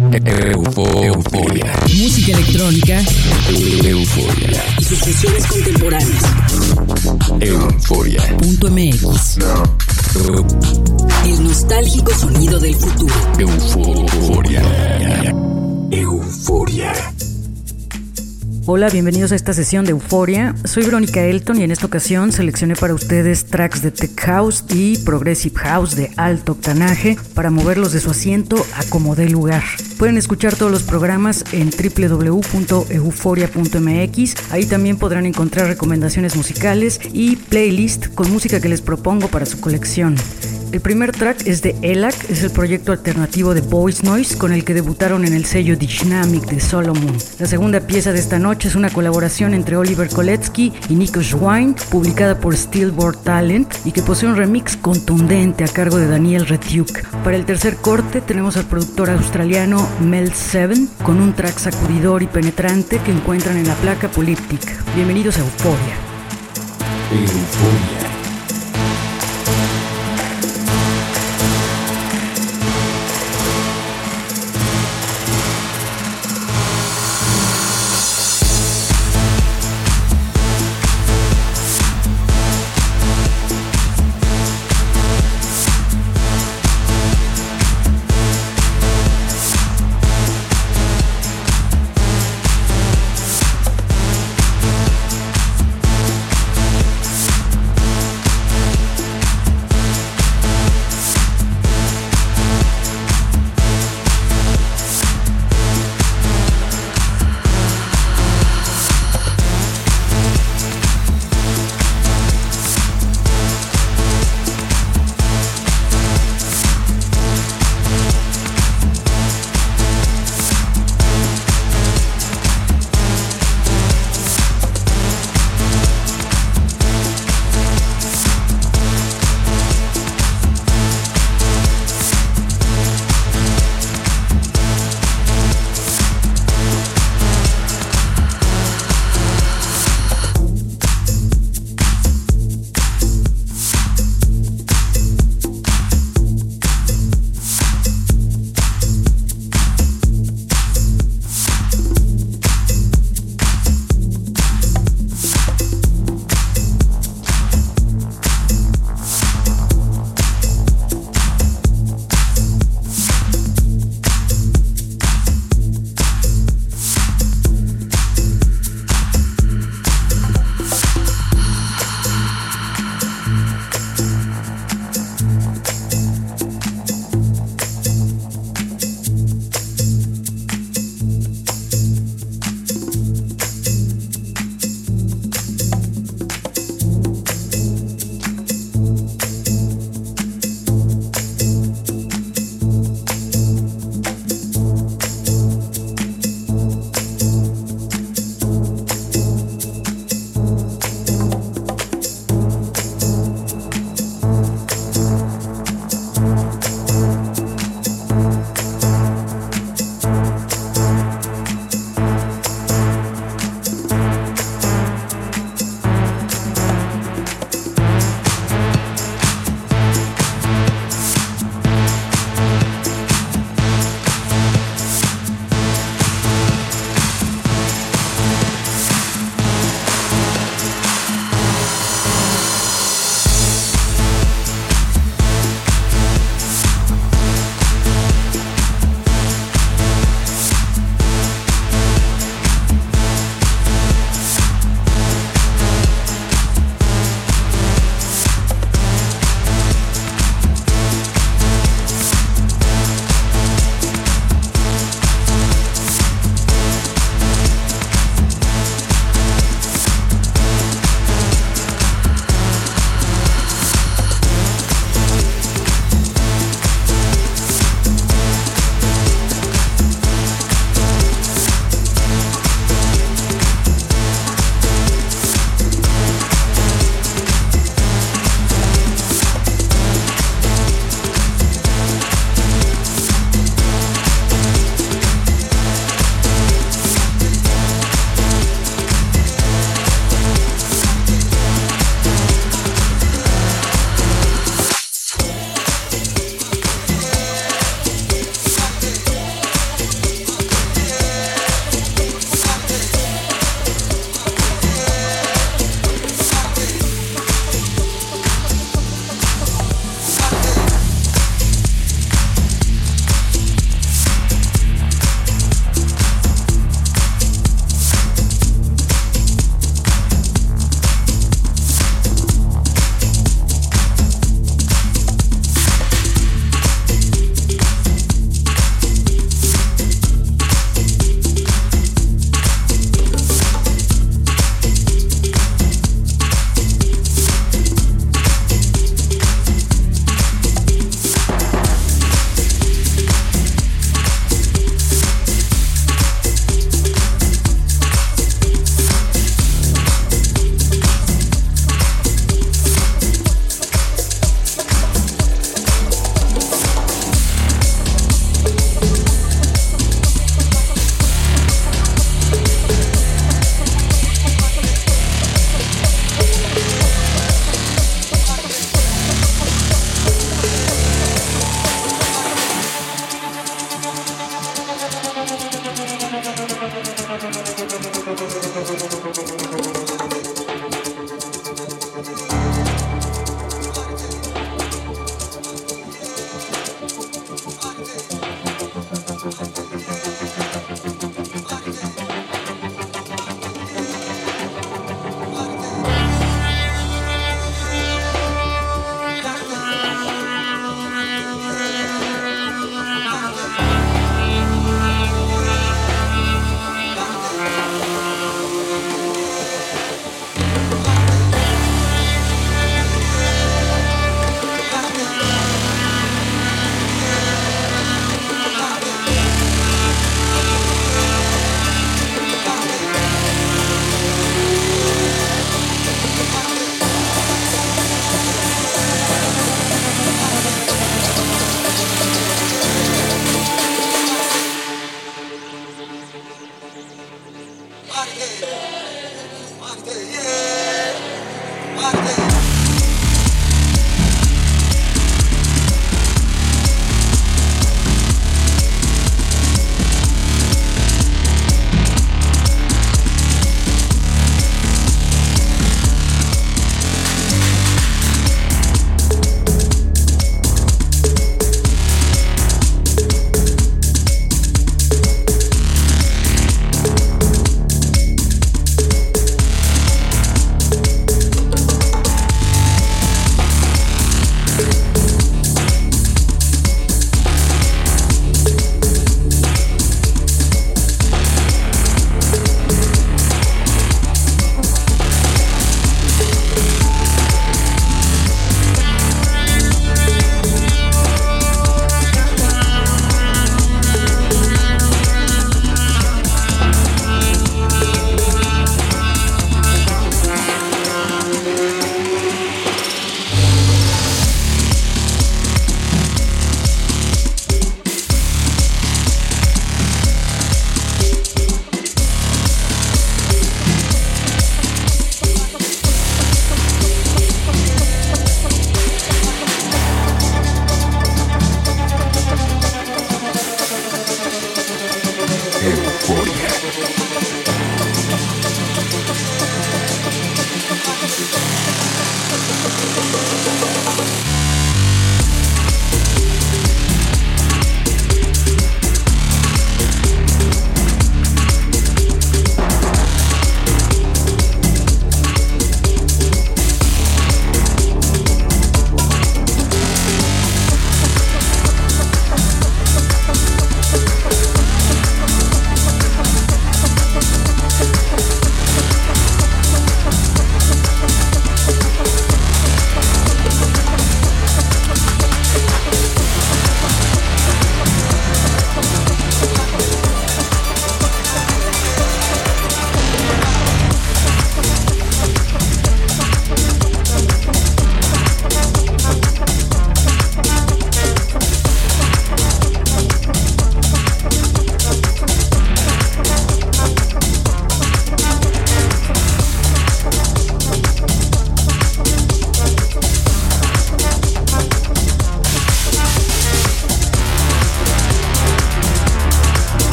Euforia. Música electrónica. Euforia. Y sus sesiones contemporáneas. Euforia. Punto MX. El nostálgico sonido del futuro. Euforia. Euforia. Hola, bienvenidos a esta sesión de Euforia. Soy Verónica Elton y en esta ocasión seleccioné para ustedes tracks de Tech House y Progressive House de alto octanaje para moverlos de su asiento a como dé lugar. Pueden escuchar todos los programas en www.euforia.mx. Ahí también podrán encontrar recomendaciones musicales y playlist con música que les propongo para su colección. El primer track es de ELAC, es el proyecto alternativo de Voice Noise con el que debutaron en el sello Dynamic de Solomon. La segunda pieza de esta noche es una colaboración entre Oliver Koletsky y Nico Schwein, publicada por Steelboard Talent y que posee un remix contundente a cargo de Daniel Retuk. Para el tercer corte tenemos al productor australiano Mel Seven con un track sacudidor y penetrante que encuentran en la placa Polyptic. Bienvenidos a Euphoria. Euforia.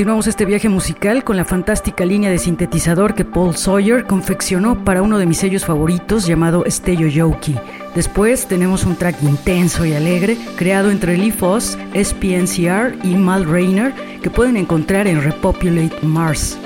Continuamos este viaje musical con la fantástica línea de sintetizador que Paul Sawyer confeccionó para uno de mis sellos favoritos llamado Stello Yoki. Después tenemos un track intenso y alegre creado entre Lee Foss, SPNCR y Mal Rayner que pueden encontrar en Repopulate Mars.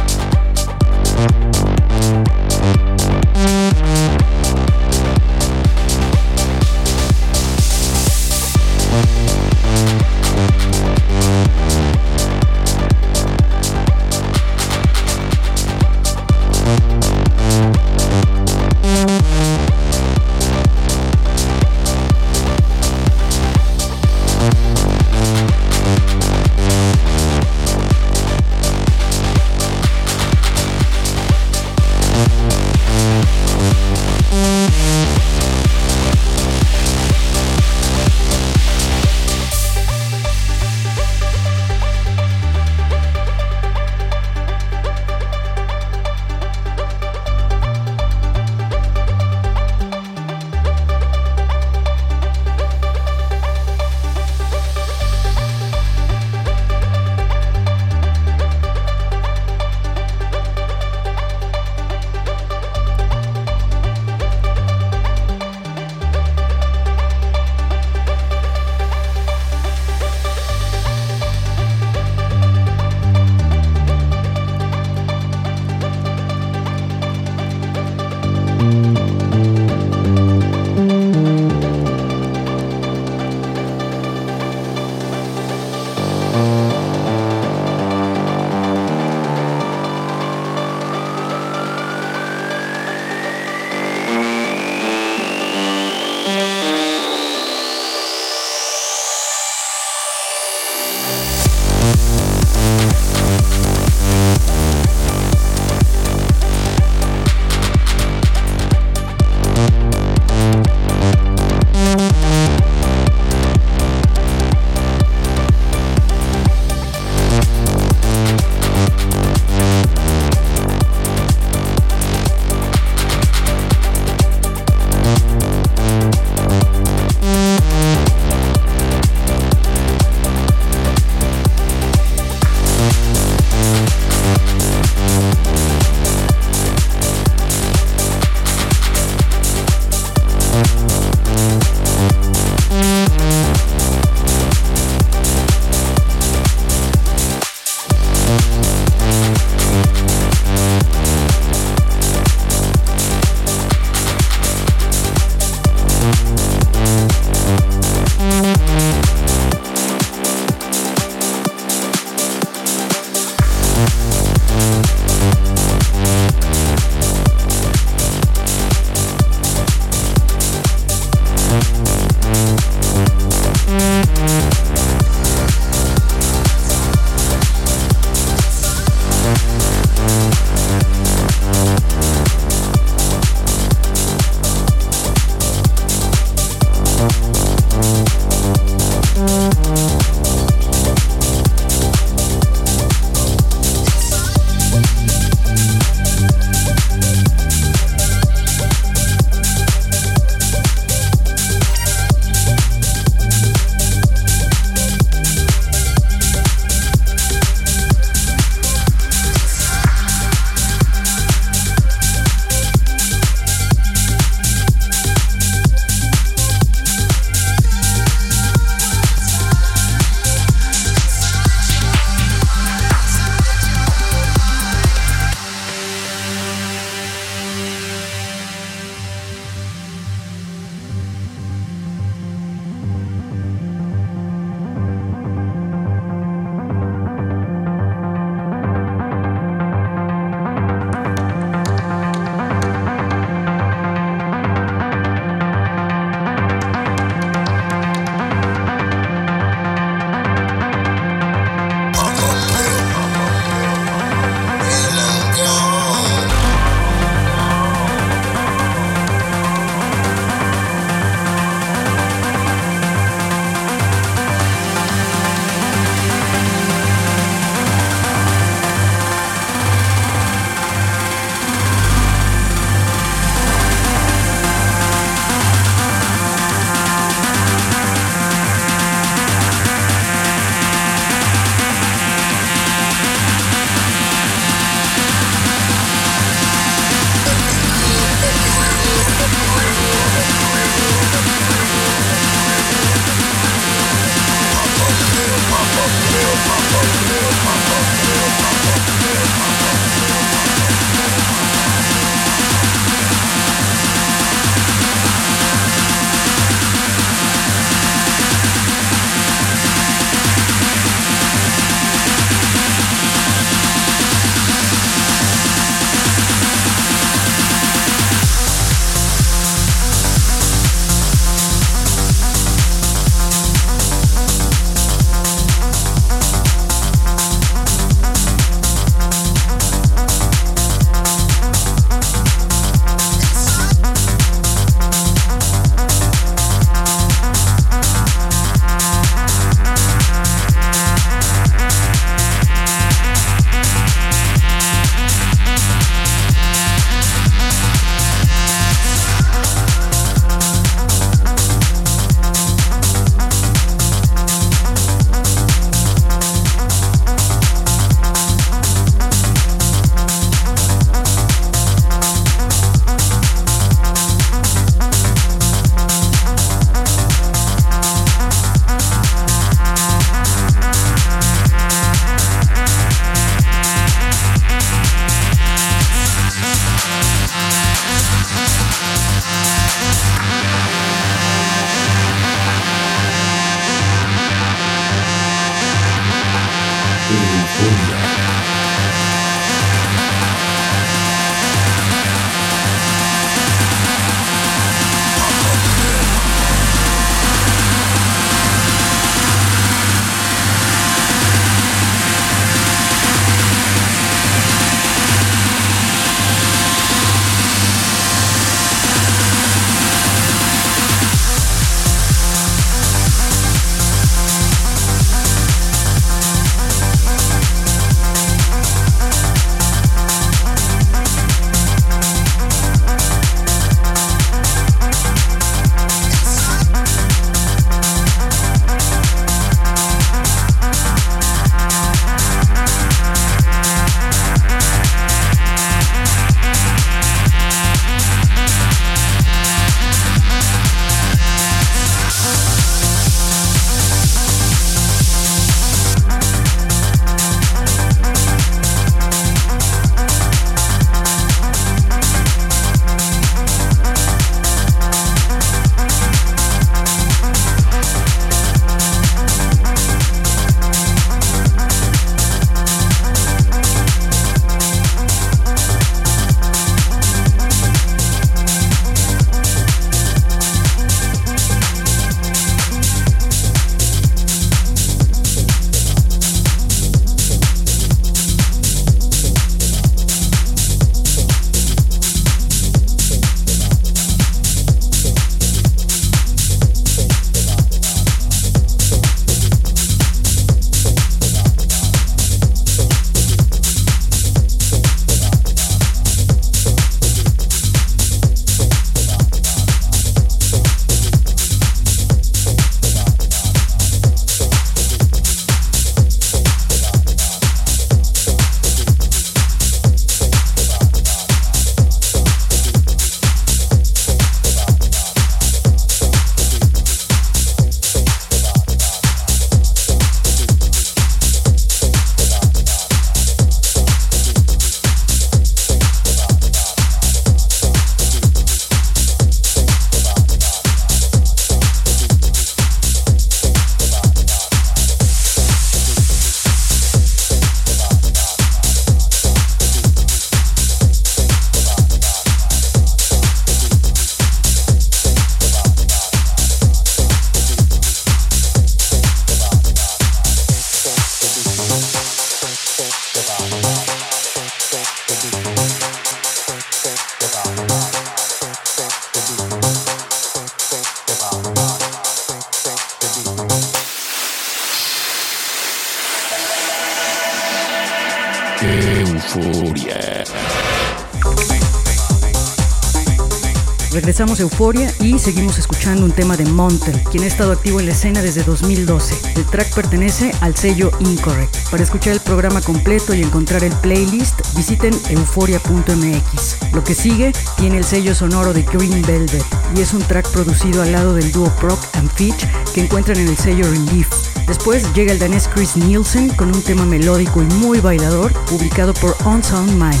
A Euforia y seguimos escuchando un tema de Montel, quien ha estado activo en la escena desde 2012. El track pertenece al sello Incorrect. Para escuchar el programa completo y encontrar el playlist, visiten euforia.mx. Lo que sigue tiene el sello sonoro de Green Velvet y es un track producido al lado del dúo Proc and Fitch que encuentran en el sello Relief. Después llega el danés Chris Nielsen con un tema melódico y muy bailador publicado por On Sound Mind.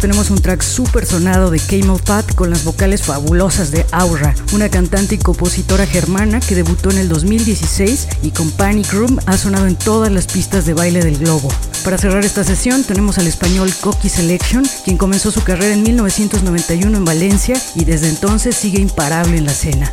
Tenemos un track súper sonado de Camel Fat con las vocales fabulosas de Aura, una cantante y compositora germana que debutó en el 2016 y con Panic Room ha sonado en todas las pistas de baile del globo. Para cerrar esta sesión tenemos al español Coqui Selection, quien comenzó su carrera en 1991 en Valencia y desde entonces sigue imparable en la escena.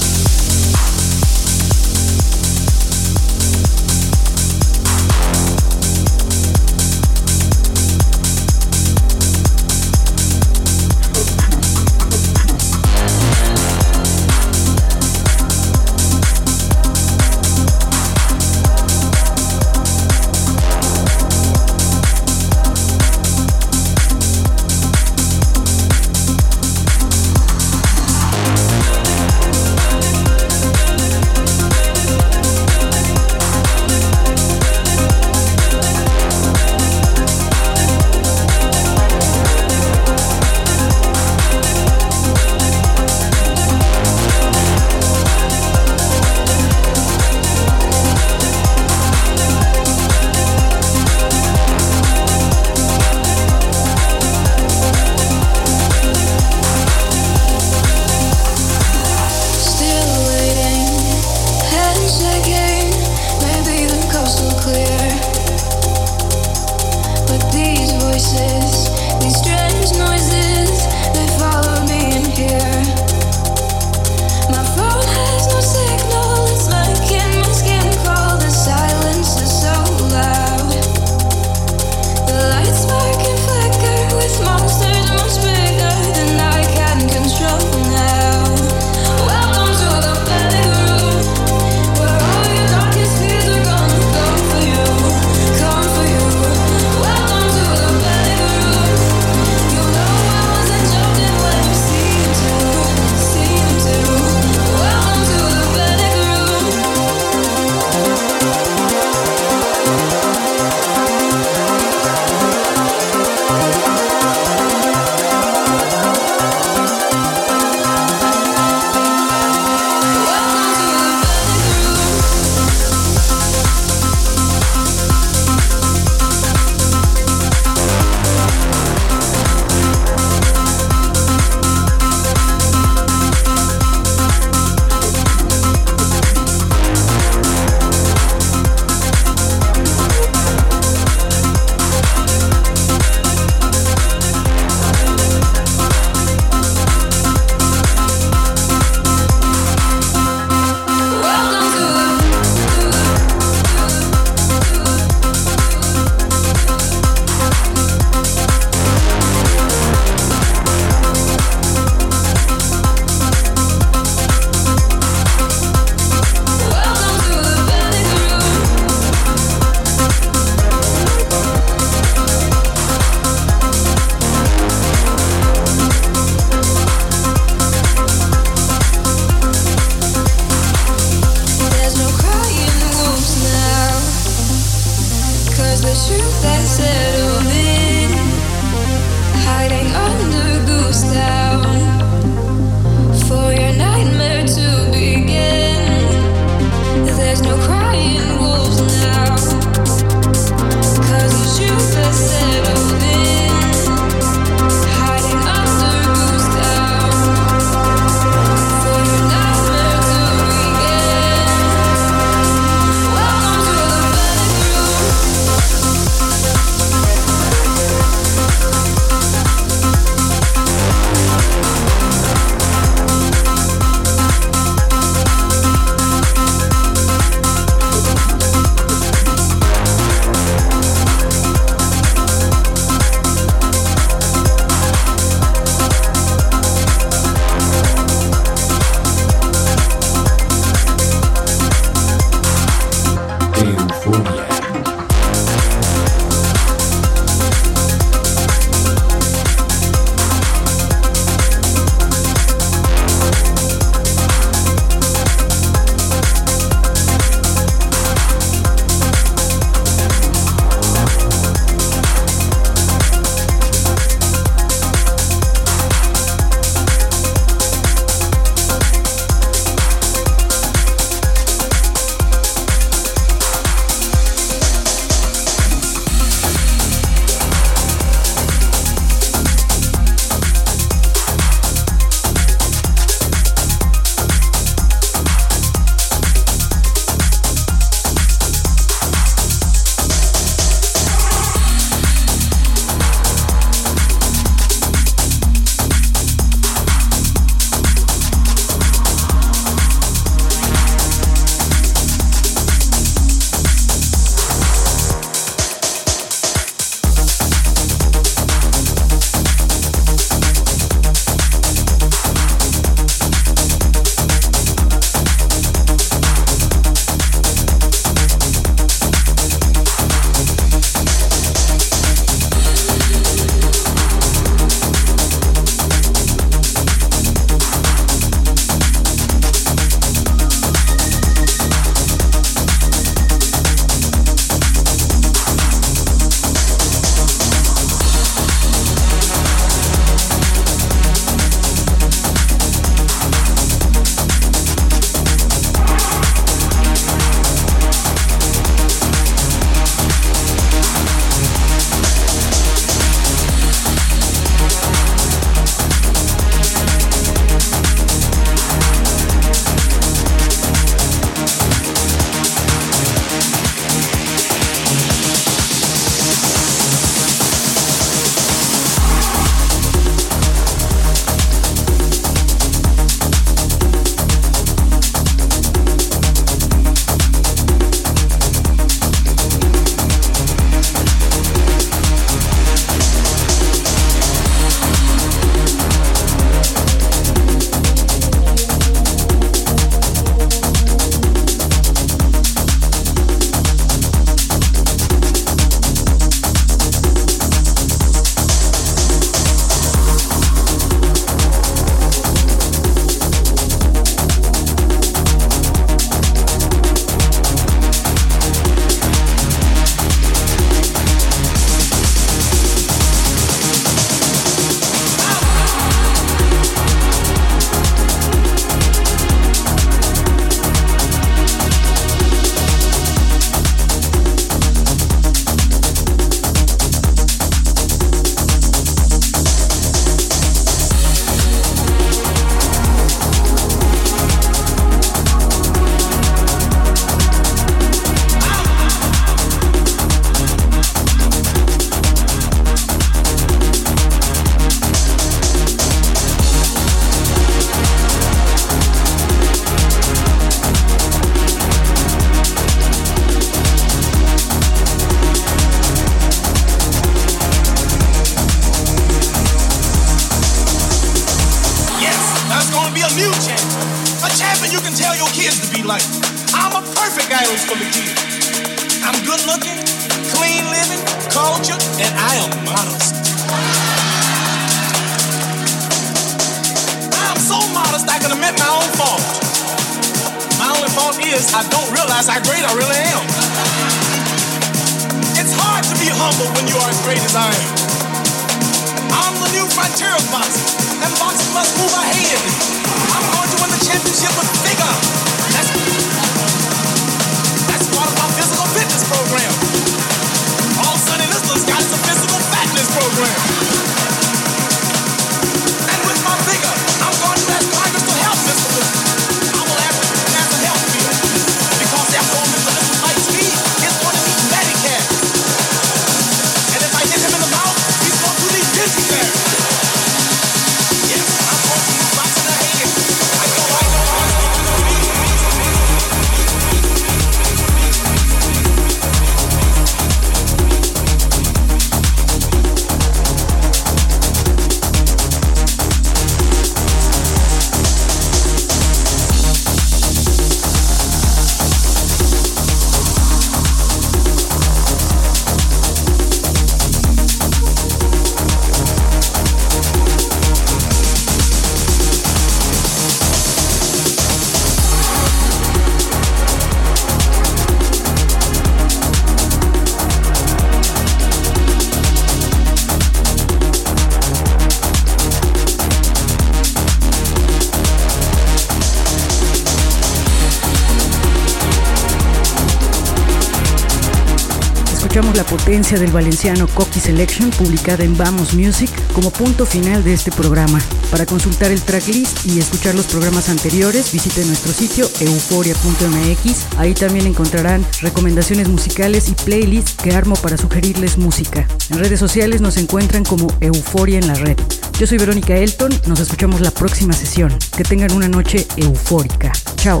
Potencia del valenciano Coqui Selection publicada en Vamos Music como punto final de este programa. Para consultar el tracklist y escuchar los programas anteriores, visite nuestro sitio euforia.mx. Ahí también encontrarán recomendaciones musicales y playlists que armo para sugerirles música. En redes sociales nos encuentran como Euforia en la red. Yo soy Verónica Elton, nos escuchamos la próxima sesión. Que tengan una noche eufórica. Chao.